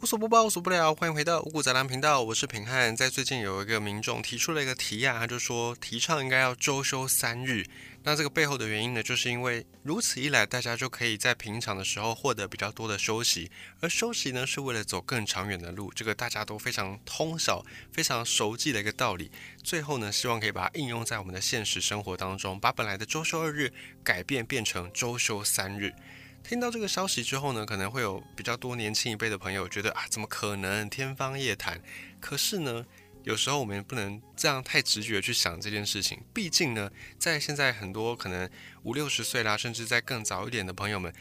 无所不包，无所不聊，欢迎回到五谷杂粮频道，我是平汉。在最近有一个民众提出了一个提案，他就说提倡应该要周休三日。那这个背后的原因呢，就是因为如此一来，大家就可以在平常的时候获得比较多的休息，而休息呢是为了走更长远的路，这个大家都非常通晓、非常熟记的一个道理。最后呢，希望可以把它应用在我们的现实生活当中，把本来的周休二日改变变成周休三日。听到这个消息之后呢，可能会有比较多年轻一辈的朋友觉得啊，怎么可能天方夜谭？可是呢，有时候我们不能这样太直觉去想这件事情。毕竟呢，在现在很多可能五六十岁啦，甚至在更早一点的朋友们，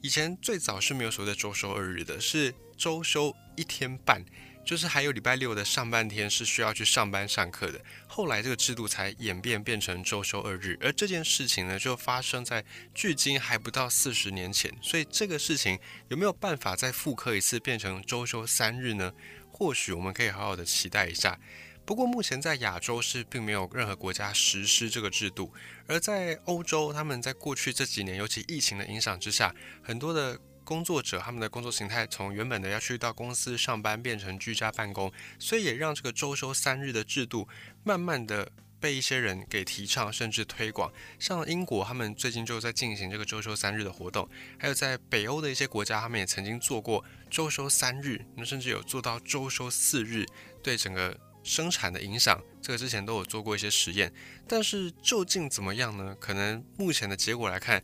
以前最早是没有所谓的周休二日的，是周休一天半。就是还有礼拜六的上半天是需要去上班上课的，后来这个制度才演变变成周休二日，而这件事情呢就发生在距今还不到四十年前，所以这个事情有没有办法再复刻一次变成周休三日呢？或许我们可以好好的期待一下。不过目前在亚洲是并没有任何国家实施这个制度，而在欧洲，他们在过去这几年，尤其疫情的影响之下，很多的。工作者他们的工作形态从原本的要去到公司上班变成居家办公，所以也让这个周休三日的制度慢慢的被一些人给提倡甚至推广。像英国，他们最近就在进行这个周休三日的活动，还有在北欧的一些国家，他们也曾经做过周休三日，那甚至有做到周休四日，对整个生产的影响，这个之前都有做过一些实验。但是究竟怎么样呢？可能目前的结果来看。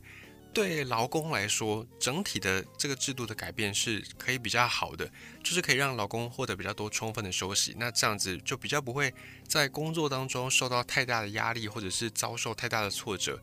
对劳工来说，整体的这个制度的改变是可以比较好的，就是可以让劳工获得比较多充分的休息。那这样子就比较不会在工作当中受到太大的压力，或者是遭受太大的挫折。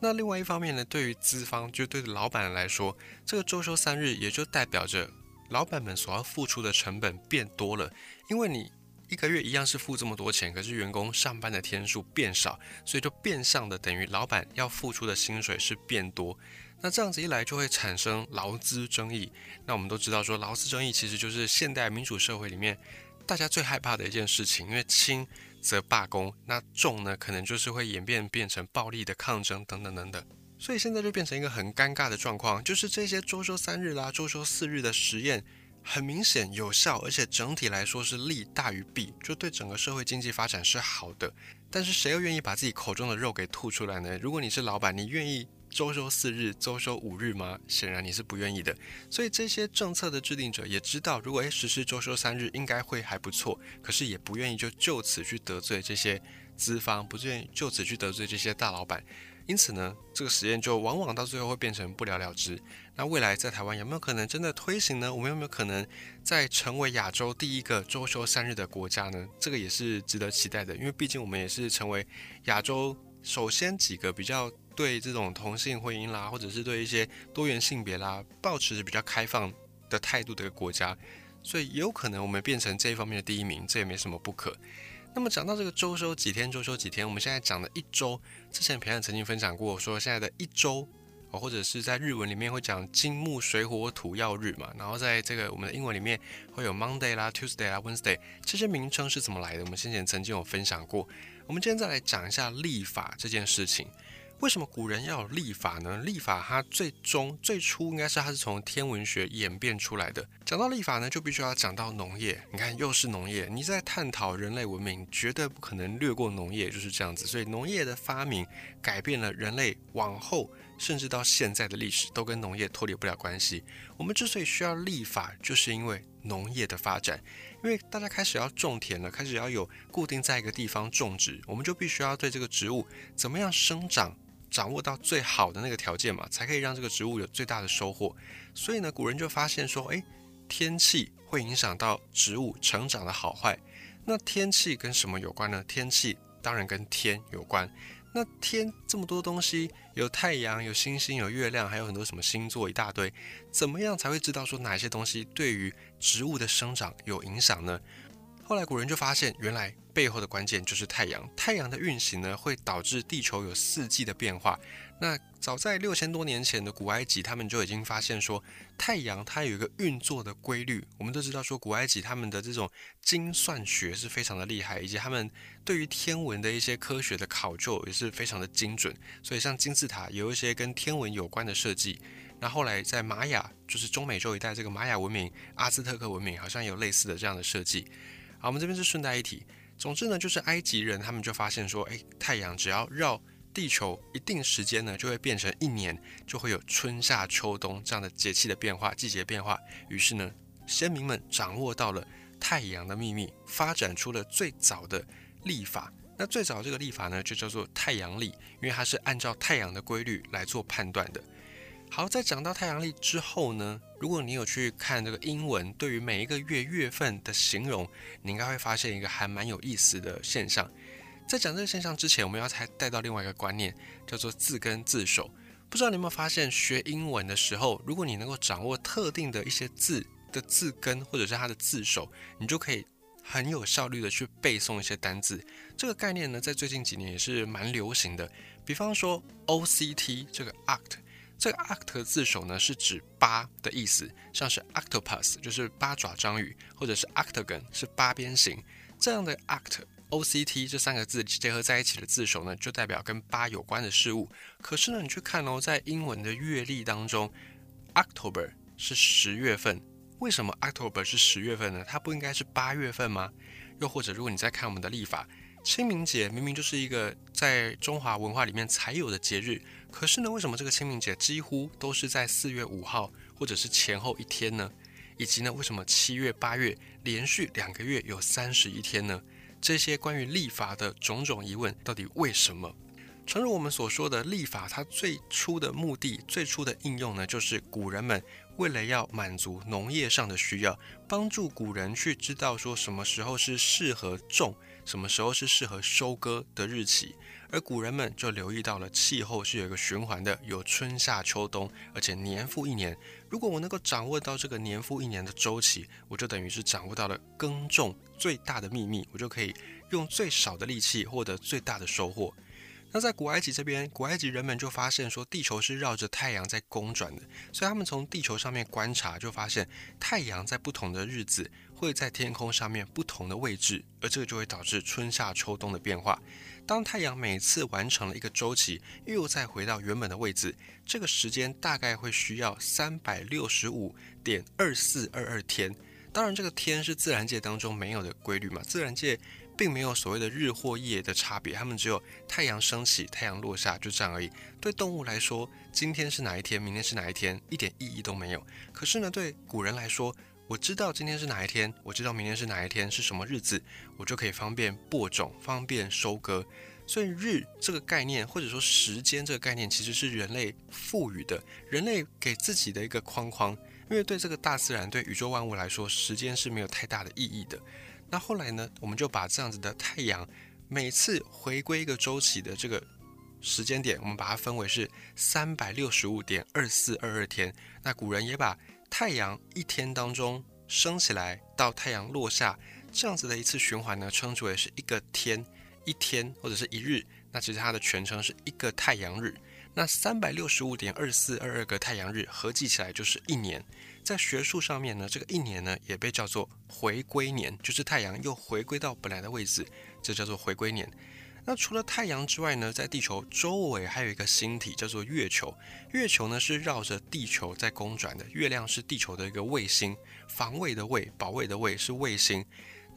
那另外一方面呢，对于资方，就对老板来说，这个周休三日也就代表着老板们所要付出的成本变多了，因为你。一个月一样是付这么多钱，可是员工上班的天数变少，所以就变相的等于老板要付出的薪水是变多。那这样子一来就会产生劳资争议。那我们都知道说劳资争议其实就是现代民主社会里面大家最害怕的一件事情，因为轻则罢工，那重呢可能就是会演变变成暴力的抗争等等等等。所以现在就变成一个很尴尬的状况，就是这些周休三日啦、周休四日的实验。很明显有效，而且整体来说是利大于弊，就对整个社会经济发展是好的。但是谁又愿意把自己口中的肉给吐出来呢？如果你是老板，你愿意周休四日、周休五日吗？显然你是不愿意的。所以这些政策的制定者也知道，如果诶实施周休三日应该会还不错，可是也不愿意就就此去得罪这些资方，不愿意就此去得罪这些大老板。因此呢，这个实验就往往到最后会变成不了了之。那未来在台湾有没有可能真的推行呢？我们有没有可能再成为亚洲第一个周休三日的国家呢？这个也是值得期待的，因为毕竟我们也是成为亚洲首先几个比较对这种同性婚姻啦，或者是对一些多元性别啦，保持着比较开放的态度的一个国家，所以也有可能我们变成这一方面的第一名，这也没什么不可。那么讲到这个周休几天，周休几天，我们现在讲的一周，之前平安曾经分享过，说现在的一周，哦，或者是在日文里面会讲金木水火土曜日嘛，然后在这个我们的英文里面会有 Monday 啦、Tuesday 啦、Wednesday 这些名称是怎么来的？我们先前曾经有分享过，我们今天再来讲一下历法这件事情。为什么古人要有历法呢？历法它最终最初应该是它是从天文学演变出来的。讲到历法呢，就必须要讲到农业。你看，又是农业。你在探讨人类文明，绝对不可能略过农业，就是这样子。所以，农业的发明改变了人类往后甚至到现在的历史，都跟农业脱离不了关系。我们之所以需要立法，就是因为农业的发展，因为大家开始要种田了，开始要有固定在一个地方种植，我们就必须要对这个植物怎么样生长。掌握到最好的那个条件嘛，才可以让这个植物有最大的收获。所以呢，古人就发现说，诶，天气会影响到植物成长的好坏。那天气跟什么有关呢？天气当然跟天有关。那天这么多东西，有太阳、有星星、有月亮，还有很多什么星座一大堆，怎么样才会知道说哪些东西对于植物的生长有影响呢？后来古人就发现，原来背后的关键就是太阳。太阳的运行呢，会导致地球有四季的变化。那早在六千多年前的古埃及，他们就已经发现说，太阳它有一个运作的规律。我们都知道说，古埃及他们的这种精算学是非常的厉害，以及他们对于天文的一些科学的考究也是非常的精准。所以像金字塔有一些跟天文有关的设计。那后来在玛雅，就是中美洲一带这个玛雅文明、阿兹特克文明，好像有类似的这样的设计。好，我们这边是顺带一提。总之呢，就是埃及人他们就发现说，哎，太阳只要绕地球一定时间呢，就会变成一年，就会有春夏秋冬这样的节气的变化、季节变化。于是呢，先民们掌握到了太阳的秘密，发展出了最早的历法。那最早这个历法呢，就叫做太阳历，因为它是按照太阳的规律来做判断的。好，在讲到太阳历之后呢，如果你有去看这个英文，对于每一个月月份的形容，你应该会发现一个还蛮有意思的现象。在讲这个现象之前，我们要才带到另外一个观念，叫做字根字首。不知道你有没有发现，学英文的时候，如果你能够掌握特定的一些字的字根，或者是它的字首，你就可以很有效率的去背诵一些单字。这个概念呢，在最近几年也是蛮流行的。比方说 O C T 这个 Act，这个 Act 字首呢是指八的意思，像是 Octopus 就是八爪章鱼，或者是 Octagon 是八边形这样的 Act。O C T 这三个字结合在一起的字首呢，就代表跟八有关的事物。可是呢，你去看哦，在英文的月历当中，October 是十月份，为什么 October 是十月份呢？它不应该是八月份吗？又或者，如果你再看我们的历法，清明节明明就是一个在中华文化里面才有的节日，可是呢，为什么这个清明节几乎都是在四月五号或者是前后一天呢？以及呢，为什么七月、八月连续两个月有三十一天呢？这些关于历法的种种疑问，到底为什么？诚如我们所说的，历法它最初的目的、最初的应用呢，就是古人们为了要满足农业上的需要，帮助古人去知道说什么时候是适合种，什么时候是适合收割的日期。而古人们就留意到了气候是有一个循环的，有春夏秋冬，而且年复一年。如果我能够掌握到这个年复一年的周期，我就等于是掌握到了耕种最大的秘密，我就可以用最少的力气获得最大的收获。那在古埃及这边，古埃及人们就发现说，地球是绕着太阳在公转的，所以他们从地球上面观察，就发现太阳在不同的日子会在天空上面不同的位置，而这个就会导致春夏秋冬的变化。当太阳每次完成了一个周期，又再回到原本的位置，这个时间大概会需要三百六十五点二四二二天。当然，这个天是自然界当中没有的规律嘛，自然界并没有所谓的日或夜的差别，它们只有太阳升起、太阳落下，就这样而已。对动物来说，今天是哪一天，明天是哪一天，一点意义都没有。可是呢，对古人来说，我知道今天是哪一天，我知道明天是哪一天，是什么日子，我就可以方便播种，方便收割。所以日这个概念，或者说时间这个概念，其实是人类赋予的，人类给自己的一个框框。因为对这个大自然、对宇宙万物来说，时间是没有太大的意义的。那后来呢，我们就把这样子的太阳每次回归一个周期的这个时间点，我们把它分为是三百六十五点二四二二天。那古人也把太阳一天当中升起来到太阳落下这样子的一次循环呢，称之为是一个天一天或者是一日。那其实它的全称是一个太阳日。那三百六十五点二四二二个太阳日合计起来就是一年。在学术上面呢，这个一年呢也被叫做回归年，就是太阳又回归到本来的位置，这叫做回归年。那除了太阳之外呢，在地球周围还有一个星体叫做月球。月球呢是绕着地球在公转的，月亮是地球的一个卫星，防卫的卫，保卫的卫是卫星。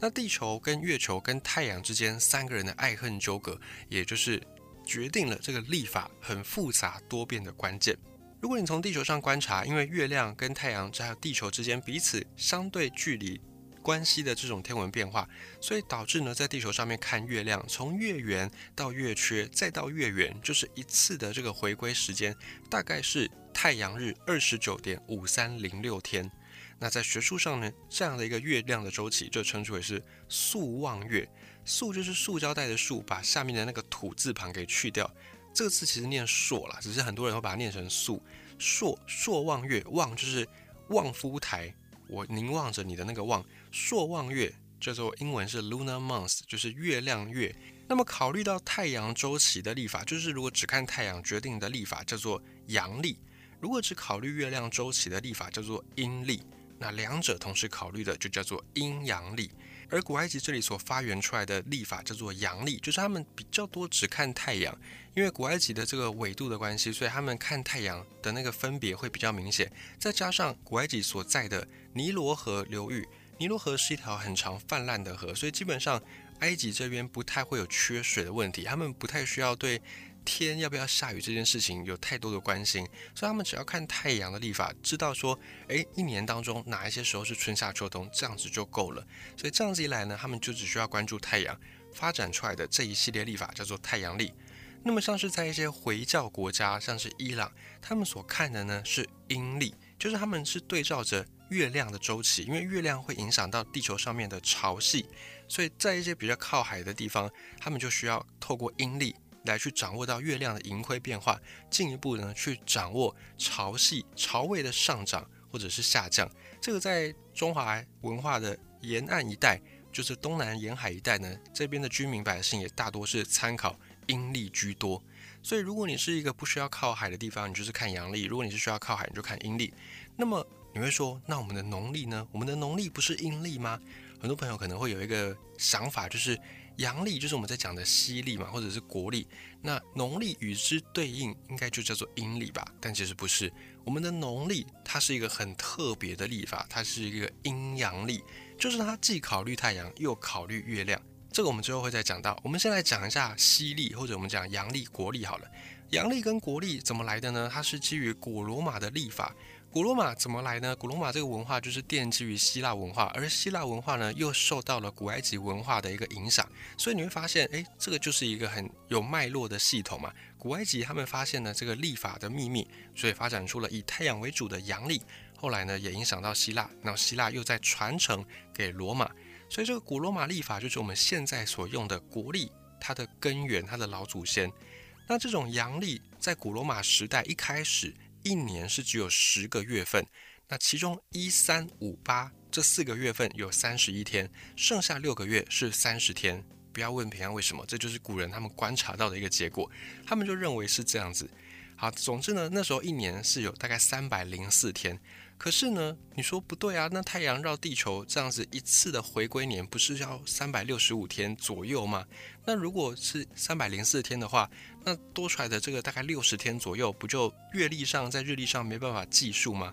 那地球跟月球跟太阳之间三个人的爱恨纠葛，也就是决定了这个历法很复杂多变的关键。如果你从地球上观察，因为月亮跟太阳还有地球之间彼此相对距离。关系的这种天文变化，所以导致呢，在地球上面看月亮，从月圆到月缺再到月圆，就是一次的这个回归时间，大概是太阳日二十九点五三零六天。那在学术上呢，这样的一个月亮的周期就称之为是素望月。素就是塑胶袋的素，把下面的那个土字旁给去掉，这个字其实念朔啦，只是很多人会把它念成素。朔朔望月，望就是望夫台，我凝望着你的那个望。朔望月叫做英文是 lunar month，就是月亮月。那么考虑到太阳周期的历法，就是如果只看太阳决定的历法叫做阳历；如果只考虑月亮周期的历法叫做阴历。那两者同时考虑的就叫做阴阳历。而古埃及这里所发源出来的历法叫做阳历，就是他们比较多只看太阳，因为古埃及的这个纬度的关系，所以他们看太阳的那个分别会比较明显。再加上古埃及所在的尼罗河流域，尼罗河是一条很长泛滥的河，所以基本上埃及这边不太会有缺水的问题，他们不太需要对。天要不要下雨这件事情有太多的关心，所以他们只要看太阳的历法，知道说，诶，一年当中哪一些时候是春夏秋冬，这样子就够了。所以这样子一来呢，他们就只需要关注太阳发展出来的这一系列历法，叫做太阳历。那么像是在一些回教国家，像是伊朗，他们所看的呢是阴历，就是他们是对照着月亮的周期，因为月亮会影响到地球上面的潮汐，所以在一些比较靠海的地方，他们就需要透过阴历。来去掌握到月亮的盈亏变化，进一步呢去掌握潮汐、潮位的上涨或者是下降。这个在中华文化的沿岸一带，就是东南沿海一带呢，这边的居民百姓也大多是参考阴历居多。所以，如果你是一个不需要靠海的地方，你就是看阳历；如果你是需要靠海，你就看阴历。那么你会说，那我们的农历呢？我们的农历不是阴历吗？很多朋友可能会有一个想法，就是。阳历就是我们在讲的西历嘛，或者是国历。那农历与之对应，应该就叫做阴历吧？但其实不是。我们的农历它是一个很特别的历法，它是一个阴阳历，就是它既考虑太阳，又考虑月亮。这个我们之后会再讲到。我们先来讲一下西历，或者我们讲阳历、国历好了。阳历跟国历怎么来的呢？它是基于古罗马的历法。古罗马怎么来呢？古罗马这个文化就是奠基于希腊文化，而希腊文化呢又受到了古埃及文化的一个影响，所以你会发现，哎，这个就是一个很有脉络的系统嘛。古埃及他们发现了这个历法的秘密，所以发展出了以太阳为主的阳历，后来呢也影响到希腊，那希腊又在传承给罗马，所以这个古罗马历法就是我们现在所用的国历，它的根源，它的老祖先。那这种阳历在古罗马时代一开始。一年是只有十个月份，那其中一三五八这四个月份有三十一天，剩下六个月是三十天。不要问平安为什么，这就是古人他们观察到的一个结果，他们就认为是这样子。好，总之呢，那时候一年是有大概三百零四天。可是呢，你说不对啊？那太阳绕地球这样子一次的回归年，不是要三百六十五天左右吗？那如果是三百零四天的话，那多出来的这个大概六十天左右，不就月历上在日历上没办法计数吗？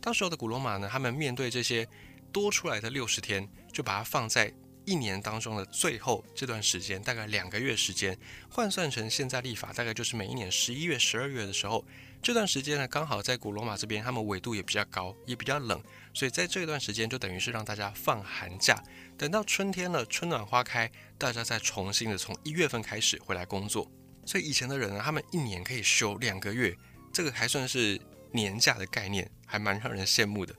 当时候的古罗马呢，他们面对这些多出来的六十天，就把它放在。一年当中的最后这段时间，大概两个月时间，换算成现在历法，大概就是每一年十一月、十二月的时候，这段时间呢，刚好在古罗马这边，他们纬度也比较高，也比较冷，所以在这段时间就等于是让大家放寒假，等到春天了，春暖花开，大家再重新的从一月份开始回来工作。所以以前的人呢，他们一年可以休两个月，这个还算是年假的概念，还蛮让人羡慕的。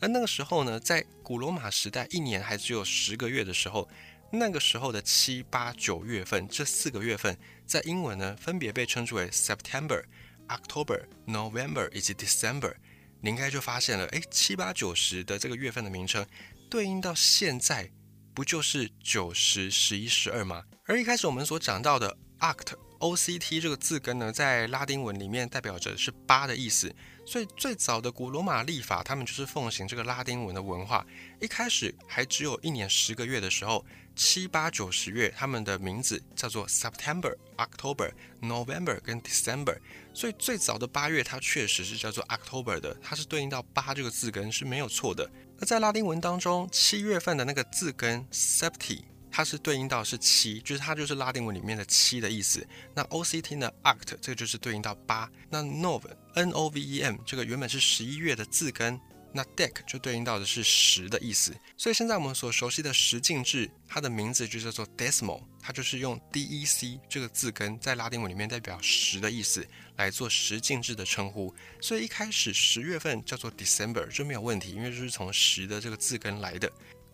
而那个时候呢，在古罗马时代，一年还只有十个月的时候，那个时候的七八九月份这四个月份，在英文呢分别被称之为 September、October、November 以及 December。你应该就发现了，哎，七八九十的这个月份的名称，对应到现在，不就是九十、十一、十二吗？而一开始我们所讲到的 Oct、O C T 这个字根呢，在拉丁文里面代表着是八的意思。所以最早的古罗马历法，他们就是奉行这个拉丁文的文化。一开始还只有一年十个月的时候，七八九十月，他们的名字叫做 September、October、November 跟 December。所以最早的八月，它确实是叫做 October 的，它是对应到八这个字根是没有错的。那在拉丁文当中，七月份的那个字根 Septi。它是对应到是七，就是它就是拉丁文里面的七的意思。那 O C T 呢，Oct 这个就是对应到八。那 Nov N O V E M 这个原本是十一月的字根，那 deck 就对应到的是十的意思。所以现在我们所熟悉的十进制，它的名字就叫做 Decimal，它就是用 D E C 这个字根在拉丁文里面代表十的意思来做十进制的称呼。所以一开始十月份叫做 December 就没有问题，因为就是从十的这个字根来的。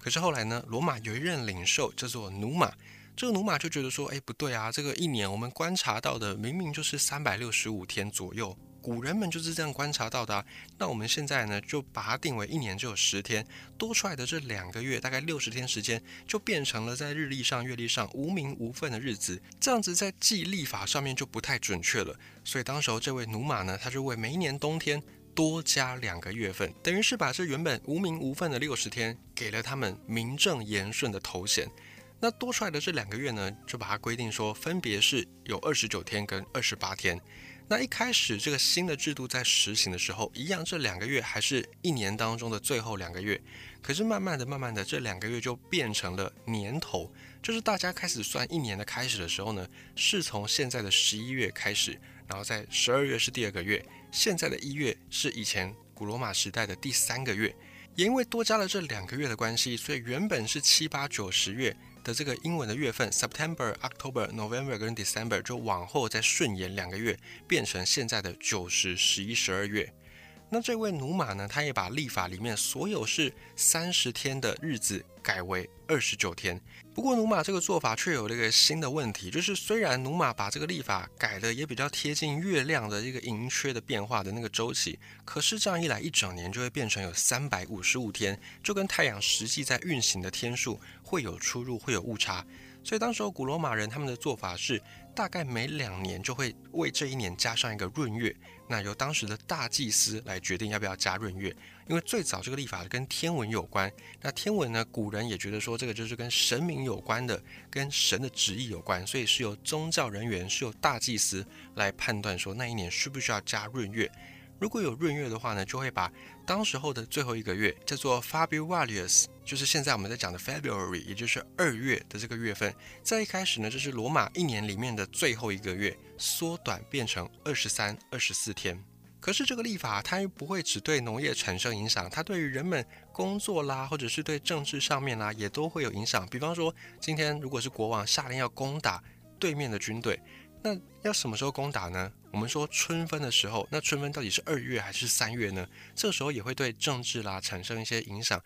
可是后来呢，罗马有一任领袖叫做努马，这个努马就觉得说，哎，不对啊，这个一年我们观察到的明明就是三百六十五天左右，古人们就是这样观察到的。啊。那我们现在呢，就把它定为一年只有十天，多出来的这两个月，大概六十天时间，就变成了在日历上、月历上无名无分的日子，这样子在记历法上面就不太准确了。所以当时候这位努马呢，他就为每一年冬天。多加两个月份，等于是把这原本无名无份的六十天，给了他们名正言顺的头衔。那多出来的这两个月呢，就把它规定说，分别是有二十九天跟二十八天。那一开始这个新的制度在实行的时候，一样这两个月还是一年当中的最后两个月。可是慢慢的、慢慢的，这两个月就变成了年头，就是大家开始算一年的开始的时候呢，是从现在的十一月开始，然后在十二月是第二个月，现在的一月是以前古罗马时代的第三个月。也因为多加了这两个月的关系，所以原本是七八九十月的这个英文的月份，September、October、November 跟 December 就往后再顺延两个月，变成现在的九十、十一、十二月。那这位努马呢？他也把历法里面所有是三十天的日子改为二十九天。不过努马这个做法却有了一个新的问题，就是虽然努马把这个历法改的也比较贴近月亮的一个盈缺的变化的那个周期，可是这样一来，一整年就会变成有三百五十五天，就跟太阳实际在运行的天数会有出入，会有误差。所以当时候古罗马人他们的做法是，大概每两年就会为这一年加上一个闰月。那由当时的大祭司来决定要不要加闰月，因为最早这个历法跟天文有关。那天文呢，古人也觉得说这个就是跟神明有关的，跟神的旨意有关，所以是由宗教人员，是由大祭司来判断说那一年需不需要加闰月。如果有闰月的话呢，就会把当时候的最后一个月叫做 Februarius，就是现在我们在讲的 February，也就是二月的这个月份。在一开始呢，这是罗马一年里面的最后一个月，缩短变成二十三、二十四天。可是这个历法它又不会只对农业产生影响，它对于人们工作啦，或者是对政治上面啦，也都会有影响。比方说，今天如果是国王下令要攻打对面的军队。那要什么时候攻打呢？我们说春分的时候，那春分到底是二月还是三月呢？这时候也会对政治啦产生一些影响，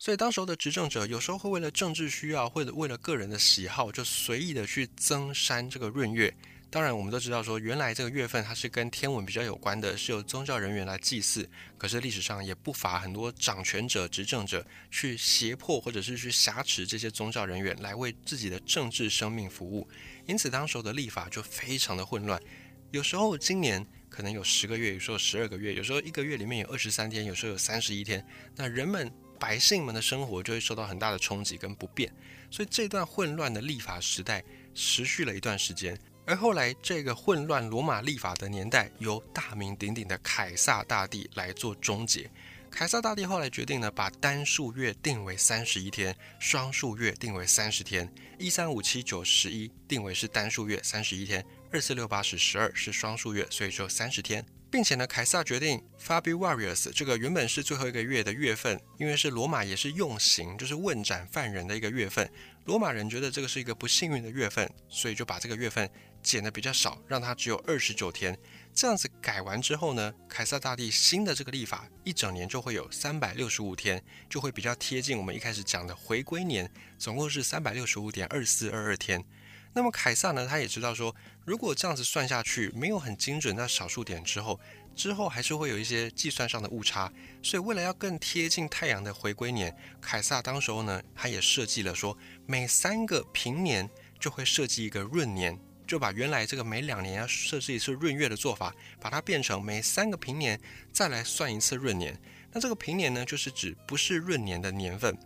所以当时候的执政者有时候会为了政治需要或者为了个人的喜好，就随意的去增删这个闰月。当然，我们都知道说，原来这个月份它是跟天文比较有关的，是由宗教人员来祭祀。可是历史上也不乏很多掌权者、执政者去胁迫或者是去挟持这些宗教人员来为自己的政治生命服务。因此，当时候的历法就非常的混乱。有时候今年可能有十个月，有时候十二个月，有时候一个月里面有二十三天，有时候有三十一天。那人们百姓们的生活就会受到很大的冲击跟不便。所以这段混乱的历法时代持续了一段时间。而后来，这个混乱罗马历法的年代，由大名鼎鼎的凯撒大帝来做终结。凯撒大帝后来决定呢，把单数月定为三十一天，双数月定为三十天。一三五七九十一定为是单数月三十一天，二四六八是十二是双数月，所以只有三十天。并且呢，凯撒决定 Fabiarius 这个原本是最后一个月的月份，因为是罗马也是用刑，就是问斩犯人的一个月份。罗马人觉得这个是一个不幸运的月份，所以就把这个月份。减的比较少，让它只有二十九天。这样子改完之后呢，凯撒大帝新的这个历法一整年就会有三百六十五天，就会比较贴近我们一开始讲的回归年，总共是三百六十五点二四二二天。那么凯撒呢，他也知道说，如果这样子算下去没有很精准那少数点之后，之后还是会有一些计算上的误差。所以为了要更贴近太阳的回归年，凯撒当时候呢，他也设计了说，每三个平年就会设计一个闰年。就把原来这个每两年要设置一次闰月的做法，把它变成每三个平年再来算一次闰年。那这个平年呢，就是指不是闰年的年份。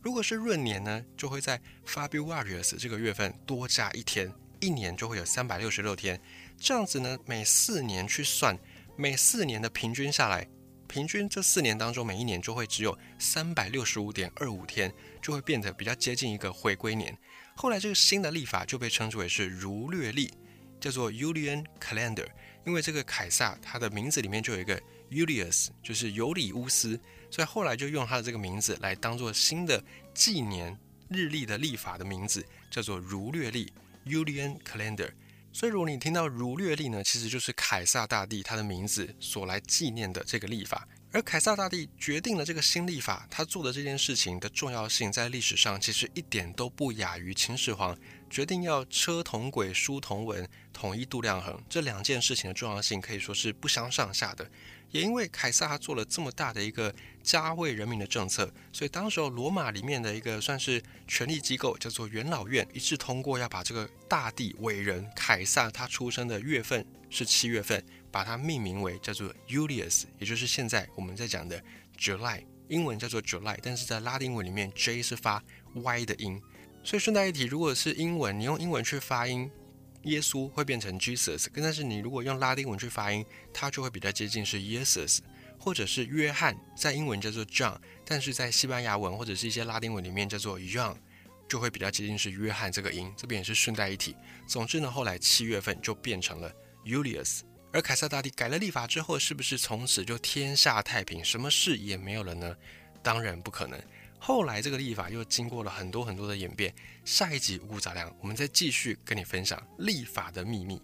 如果是闰年呢，就会在 Februarius 这个月份多加一天，一年就会有三百六十六天。这样子呢，每四年去算，每四年的平均下来，平均这四年当中每一年就会只有三百六十五点二五天，就会变得比较接近一个回归年。后来这个新的历法就被称之为是儒略历，叫做 u l i a n Calendar。因为这个凯撒他的名字里面就有一个 u l i u s 就是尤里乌斯，所以后来就用他的这个名字来当做新的纪年日历的历法的名字，叫做儒略历 Julian Calendar。所以如果你听到儒略历呢，其实就是凯撒大帝他的名字所来纪念的这个历法。而凯撒大帝决定了这个新历法，他做的这件事情的重要性，在历史上其实一点都不亚于秦始皇决定要车同轨、书同文、统一度量衡这两件事情的重要性可以说是不相上下的。也因为凯撒他做了这么大的一个加惠人民的政策，所以当时候罗马里面的一个算是权力机构叫做元老院一致通过要把这个大帝伟人凯撒他出生的月份是七月份，把它命名为叫做 Julius，也就是现在我们在讲的 July，英文叫做 July，但是在拉丁文里面 J 是发 Y 的音。所以顺带一提，如果是英文，你用英文去发音。耶稣会变成 Jesus，但是你如果用拉丁文去发音，它就会比较接近是 Jesus，或者是约翰，在英文叫做 John，但是在西班牙文或者是一些拉丁文里面叫做 Young，就会比较接近是约翰这个音。这边也是顺带一提。总之呢，后来七月份就变成了 Julius。而凯撒大帝改了立法之后，是不是从此就天下太平，什么事也没有了呢？当然不可能。后来这个历法又经过了很多很多的演变。下一集五谷杂粮，我们再继续跟你分享历法的秘密。